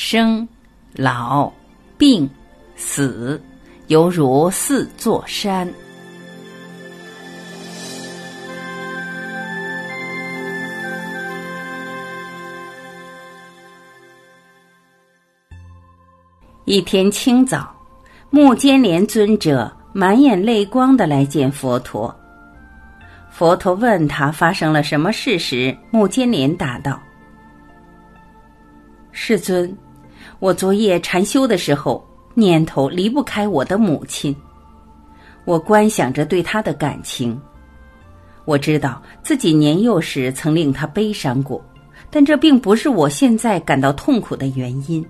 生、老、病、死，犹如四座山。一天清早，目犍连尊者满眼泪光的来见佛陀。佛陀问他发生了什么事时，目犍连答道：“世尊，我昨夜禅修的时候，念头离不开我的母亲。我观想着对她的感情，我知道自己年幼时曾令她悲伤过，但这并不是我现在感到痛苦的原因。”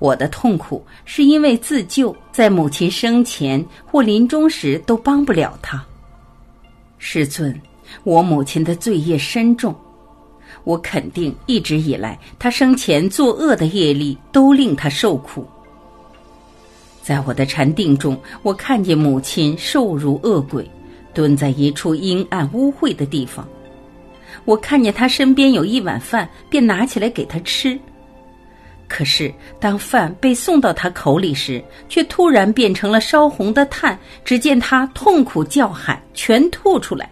我的痛苦是因为自救，在母亲生前或临终时都帮不了她。师尊，我母亲的罪业深重，我肯定一直以来他生前作恶的业力都令他受苦。在我的禅定中，我看见母亲瘦如恶鬼，蹲在一处阴暗污秽的地方。我看见她身边有一碗饭，便拿起来给她吃。可是，当饭被送到他口里时，却突然变成了烧红的炭。只见他痛苦叫喊，全吐出来。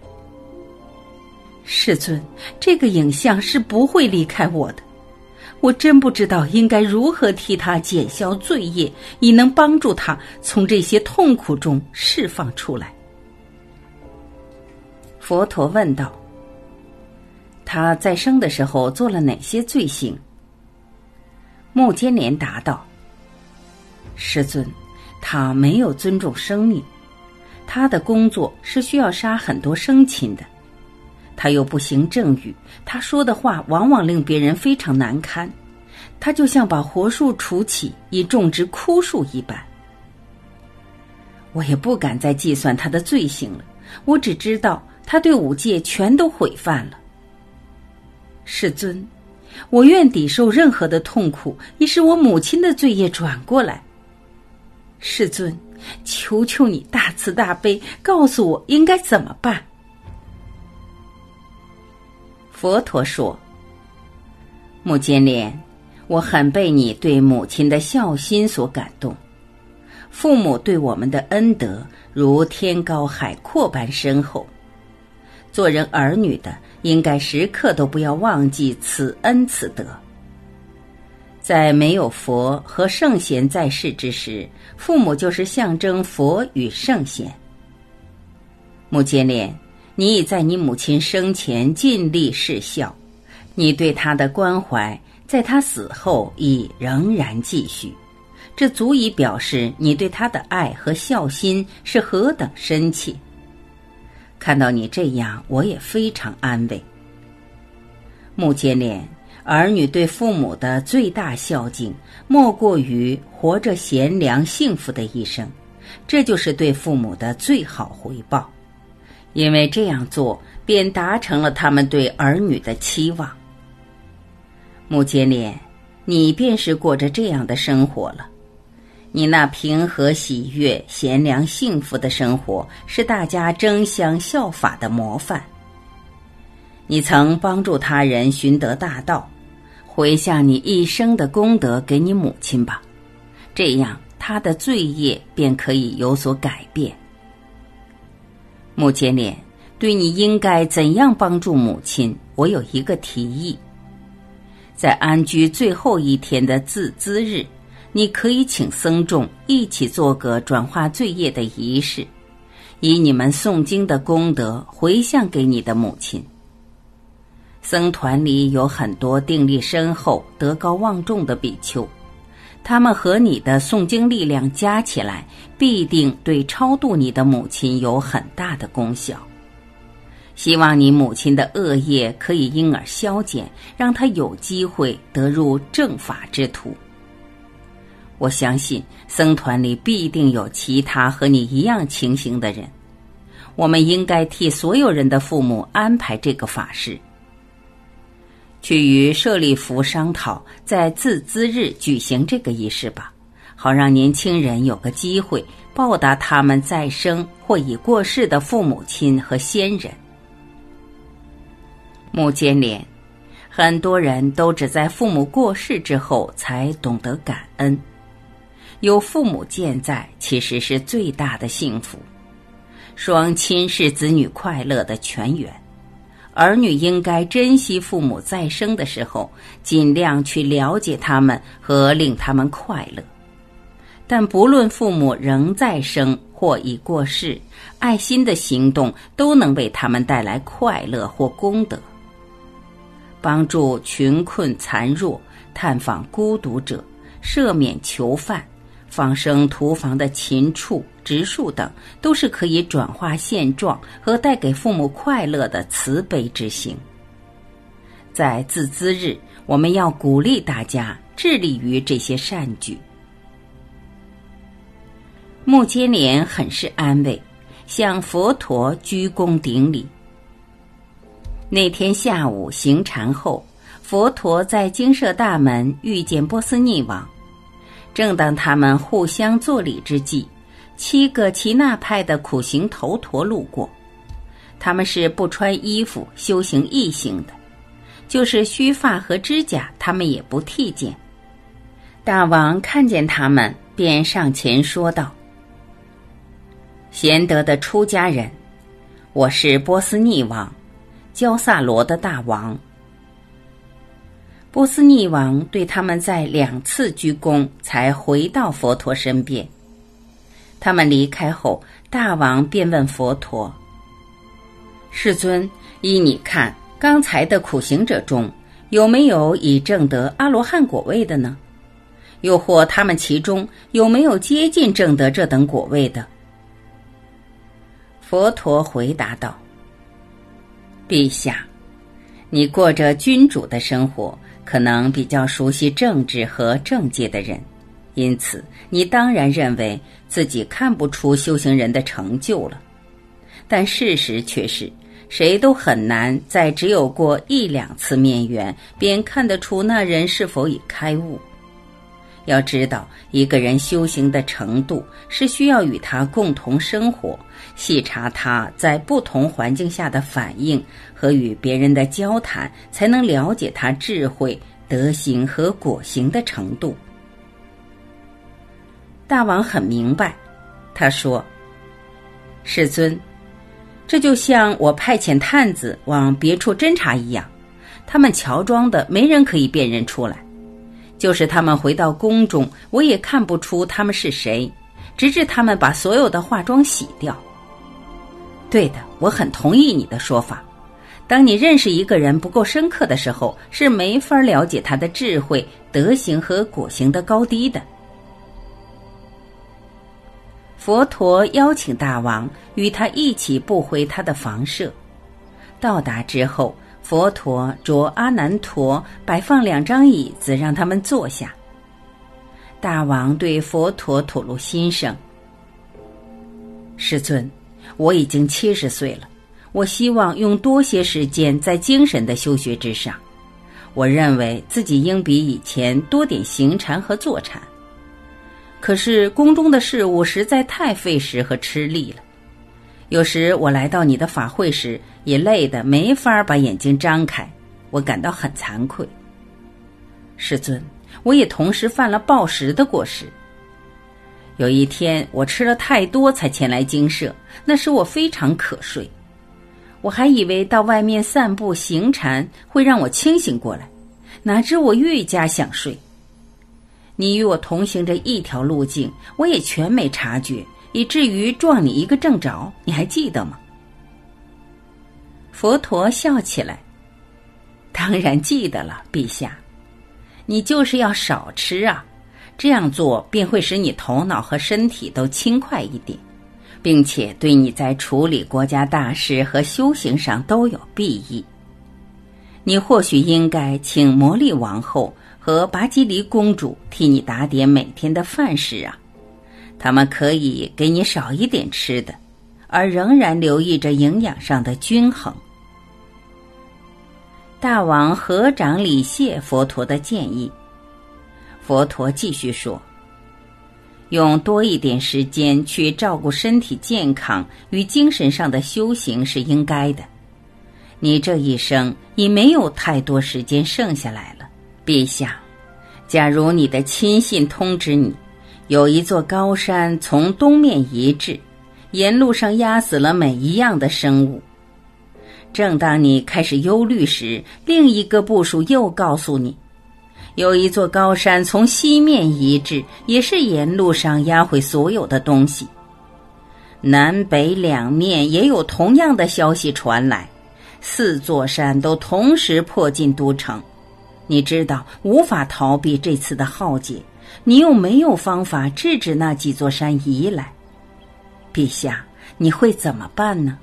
世尊，这个影像是不会离开我的。我真不知道应该如何替他减消罪业，以能帮助他从这些痛苦中释放出来。佛陀问道：“他在生的时候做了哪些罪行？”木坚连答道：“师尊，他没有尊重生命，他的工作是需要杀很多生禽的。他又不行正语，他说的话往往令别人非常难堪。他就像把活树除起以种植枯树一般。我也不敢再计算他的罪行了，我只知道他对五戒全都毁犯了。世尊。”我愿抵受任何的痛苦，以使我母亲的罪业转过来。世尊，求求你大慈大悲，告诉我应该怎么办。佛陀说：“目犍连，我很被你对母亲的孝心所感动。父母对我们的恩德如天高海阔般深厚，做人儿女的。”应该时刻都不要忘记此恩此德。在没有佛和圣贤在世之时，父母就是象征佛与圣贤。目犍连，你已在你母亲生前尽力侍孝，你对她的关怀，在她死后已仍然继续，这足以表示你对她的爱和孝心是何等深切。看到你这样，我也非常安慰。目犍连，儿女对父母的最大孝敬，莫过于活着贤良幸福的一生，这就是对父母的最好回报。因为这样做，便达成了他们对儿女的期望。目犍连，你便是过着这样的生活了。你那平和喜悦、贤良幸福的生活，是大家争相效法的模范。你曾帮助他人寻得大道，回向你一生的功德给你母亲吧，这样他的罪业便可以有所改变。目犍连，对你应该怎样帮助母亲？我有一个提议，在安居最后一天的自资日。你可以请僧众一起做个转化罪业的仪式，以你们诵经的功德回向给你的母亲。僧团里有很多定力深厚、德高望重的比丘，他们和你的诵经力量加起来，必定对超度你的母亲有很大的功效。希望你母亲的恶业可以因而消减，让她有机会得入正法之途。我相信僧团里必定有其他和你一样情形的人，我们应该替所有人的父母安排这个法事，去与舍利弗商讨，在自资日举行这个仪式吧，好让年轻人有个机会报答他们再生或已过世的父母亲和先人。目犍连，很多人都只在父母过世之后才懂得感恩。有父母健在，其实是最大的幸福。双亲是子女快乐的泉源，儿女应该珍惜父母在生的时候，尽量去了解他们和令他们快乐。但不论父母仍在生或已过世，爱心的行动都能为他们带来快乐或功德。帮助穷困残弱，探访孤独者，赦免囚犯。放生屠房的禽畜、植树等，都是可以转化现状和带给父母快乐的慈悲之行。在自资日，我们要鼓励大家致力于这些善举。木接连很是安慰，向佛陀鞠躬顶礼。那天下午行禅后，佛陀在精舍大门遇见波斯匿王。正当他们互相作礼之际，七个耆那派的苦行头陀路过。他们是不穿衣服修行异行的，就是须发和指甲，他们也不剃剪。大王看见他们，便上前说道：“贤德的出家人，我是波斯匿王，焦萨罗的大王。”波斯匿王对他们在两次鞠躬，才回到佛陀身边。他们离开后，大王便问佛陀：“世尊，依你看，刚才的苦行者中有没有已证得阿罗汉果位的呢？又或他们其中有没有接近证得这等果位的？”佛陀回答道：“陛下，你过着君主的生活。”可能比较熟悉政治和政界的人，因此你当然认为自己看不出修行人的成就了。但事实却是，谁都很难在只有过一两次面缘便看得出那人是否已开悟。要知道，一个人修行的程度是需要与他共同生活，细查他在不同环境下的反应和与别人的交谈，才能了解他智慧、德行和果行的程度。大王很明白，他说：“世尊，这就像我派遣探子往别处侦查一样，他们乔装的，没人可以辨认出来。”就是他们回到宫中，我也看不出他们是谁，直至他们把所有的化妆洗掉。对的，我很同意你的说法。当你认识一个人不够深刻的时候，是没法了解他的智慧、德行和果行的高低的。佛陀邀请大王与他一起步回他的房舍，到达之后。佛陀着阿难陀摆放两张椅子，让他们坐下。大王对佛陀吐露心声：“师尊，我已经七十岁了，我希望用多些时间在精神的修学之上。我认为自己应比以前多点行禅和坐禅。可是宫中的事物实在太费时和吃力了。”有时我来到你的法会时，也累得没法把眼睛张开，我感到很惭愧。师尊，我也同时犯了暴食的过失。有一天我吃了太多才前来精舍，那时我非常渴睡，我还以为到外面散步行禅会让我清醒过来，哪知我愈加想睡。你与我同行着一条路径，我也全没察觉。以至于撞你一个正着，你还记得吗？佛陀笑起来，当然记得了，陛下。你就是要少吃啊，这样做便会使你头脑和身体都轻快一点，并且对你在处理国家大事和修行上都有裨益。你或许应该请魔力王后和拔吉离公主替你打点每天的饭食啊。他们可以给你少一点吃的，而仍然留意着营养上的均衡。大王合掌礼谢佛陀的建议。佛陀继续说：“用多一点时间去照顾身体健康与精神上的修行是应该的，你这一生已没有太多时间剩下来了，陛下。假如你的亲信通知你，有一座高山从东面移至，沿路上压死了每一样的生物。正当你开始忧虑时，另一个部署又告诉你，有一座高山从西面移至，也是沿路上压毁所有的东西。南北两面也有同样的消息传来，四座山都同时迫近都城。你知道无法逃避这次的浩劫，你又没有方法制止那几座山移来，陛下，你会怎么办呢？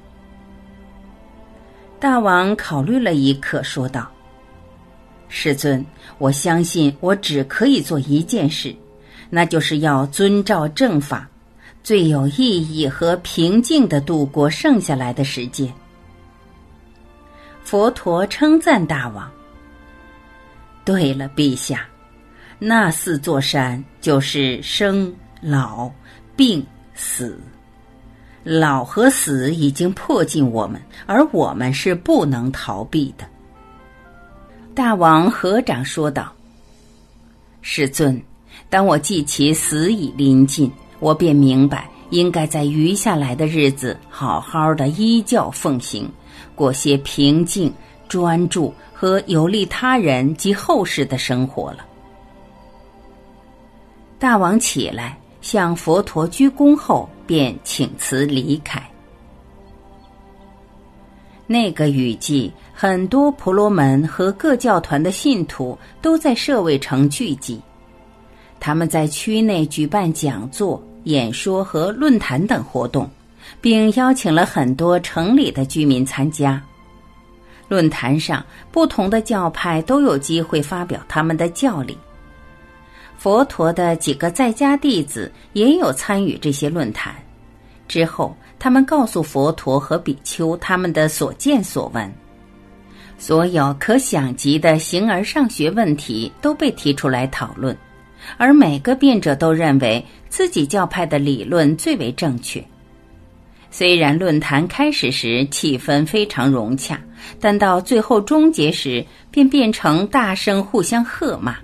大王考虑了一刻，说道：“世尊，我相信我只可以做一件事，那就是要遵照正法，最有意义和平静的度过剩下来的时间。”佛陀称赞大王。对了，陛下，那四座山就是生、老、病、死。老和死已经迫近我们，而我们是不能逃避的。大王合掌说道：“世尊，当我记起死已临近，我便明白应该在余下来的日子好好的依教奉行，过些平静、专注。”和有利他人及后世的生活了。大王起来向佛陀鞠躬后，便请辞离开。那个雨季，很多婆罗门和各教团的信徒都在舍卫城聚集，他们在区内举办讲座、演说和论坛等活动，并邀请了很多城里的居民参加。论坛上，不同的教派都有机会发表他们的教理。佛陀的几个在家弟子也有参与这些论坛。之后，他们告诉佛陀和比丘他们的所见所闻，所有可想及的形而上学问题都被提出来讨论，而每个辩者都认为自己教派的理论最为正确。虽然论坛开始时气氛非常融洽，但到最后终结时便变成大声互相喝骂。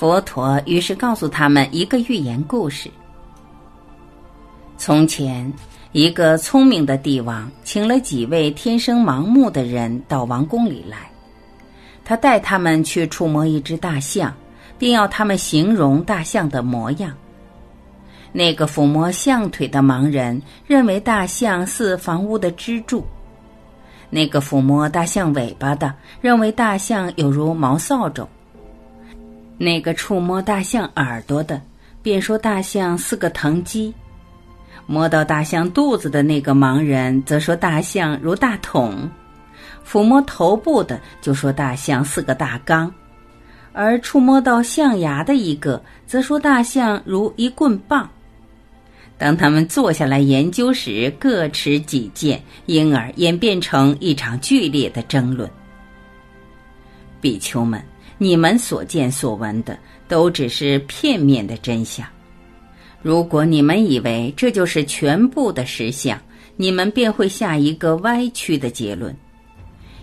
佛陀于是告诉他们一个寓言故事：从前，一个聪明的帝王请了几位天生盲目的人到王宫里来，他带他们去触摸一只大象，并要他们形容大象的模样。那个抚摸象腿的盲人认为大象似房屋的支柱，那个抚摸大象尾巴的认为大象有如毛扫帚，那个触摸大象耳朵的便说大象四个藤鸡，摸到大象肚子的那个盲人则说大象如大桶，抚摸头部的就说大象四个大缸，而触摸到象牙的一个则说大象如一棍棒。当他们坐下来研究时，各持己见，因而演变成一场剧烈的争论。比丘们，你们所见所闻的都只是片面的真相。如果你们以为这就是全部的实相，你们便会下一个歪曲的结论。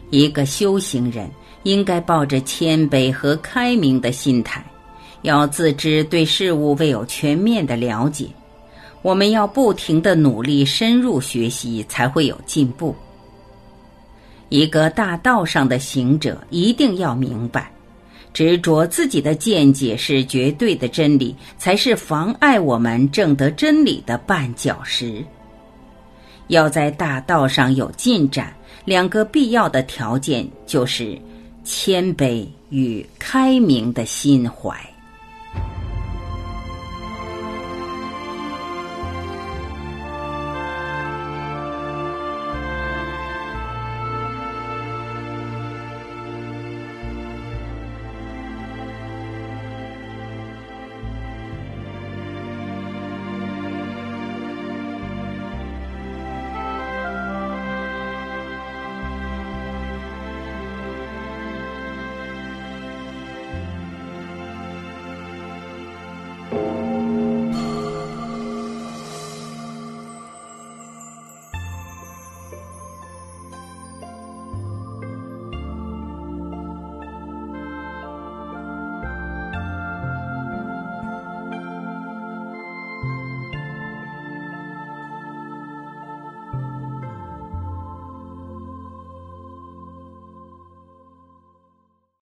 一个修行人应该抱着谦卑和开明的心态，要自知对事物未有全面的了解。我们要不停的努力深入学习，才会有进步。一个大道上的行者一定要明白，执着自己的见解是绝对的真理，才是妨碍我们证得真理的绊脚石。要在大道上有进展，两个必要的条件就是谦卑与开明的心怀。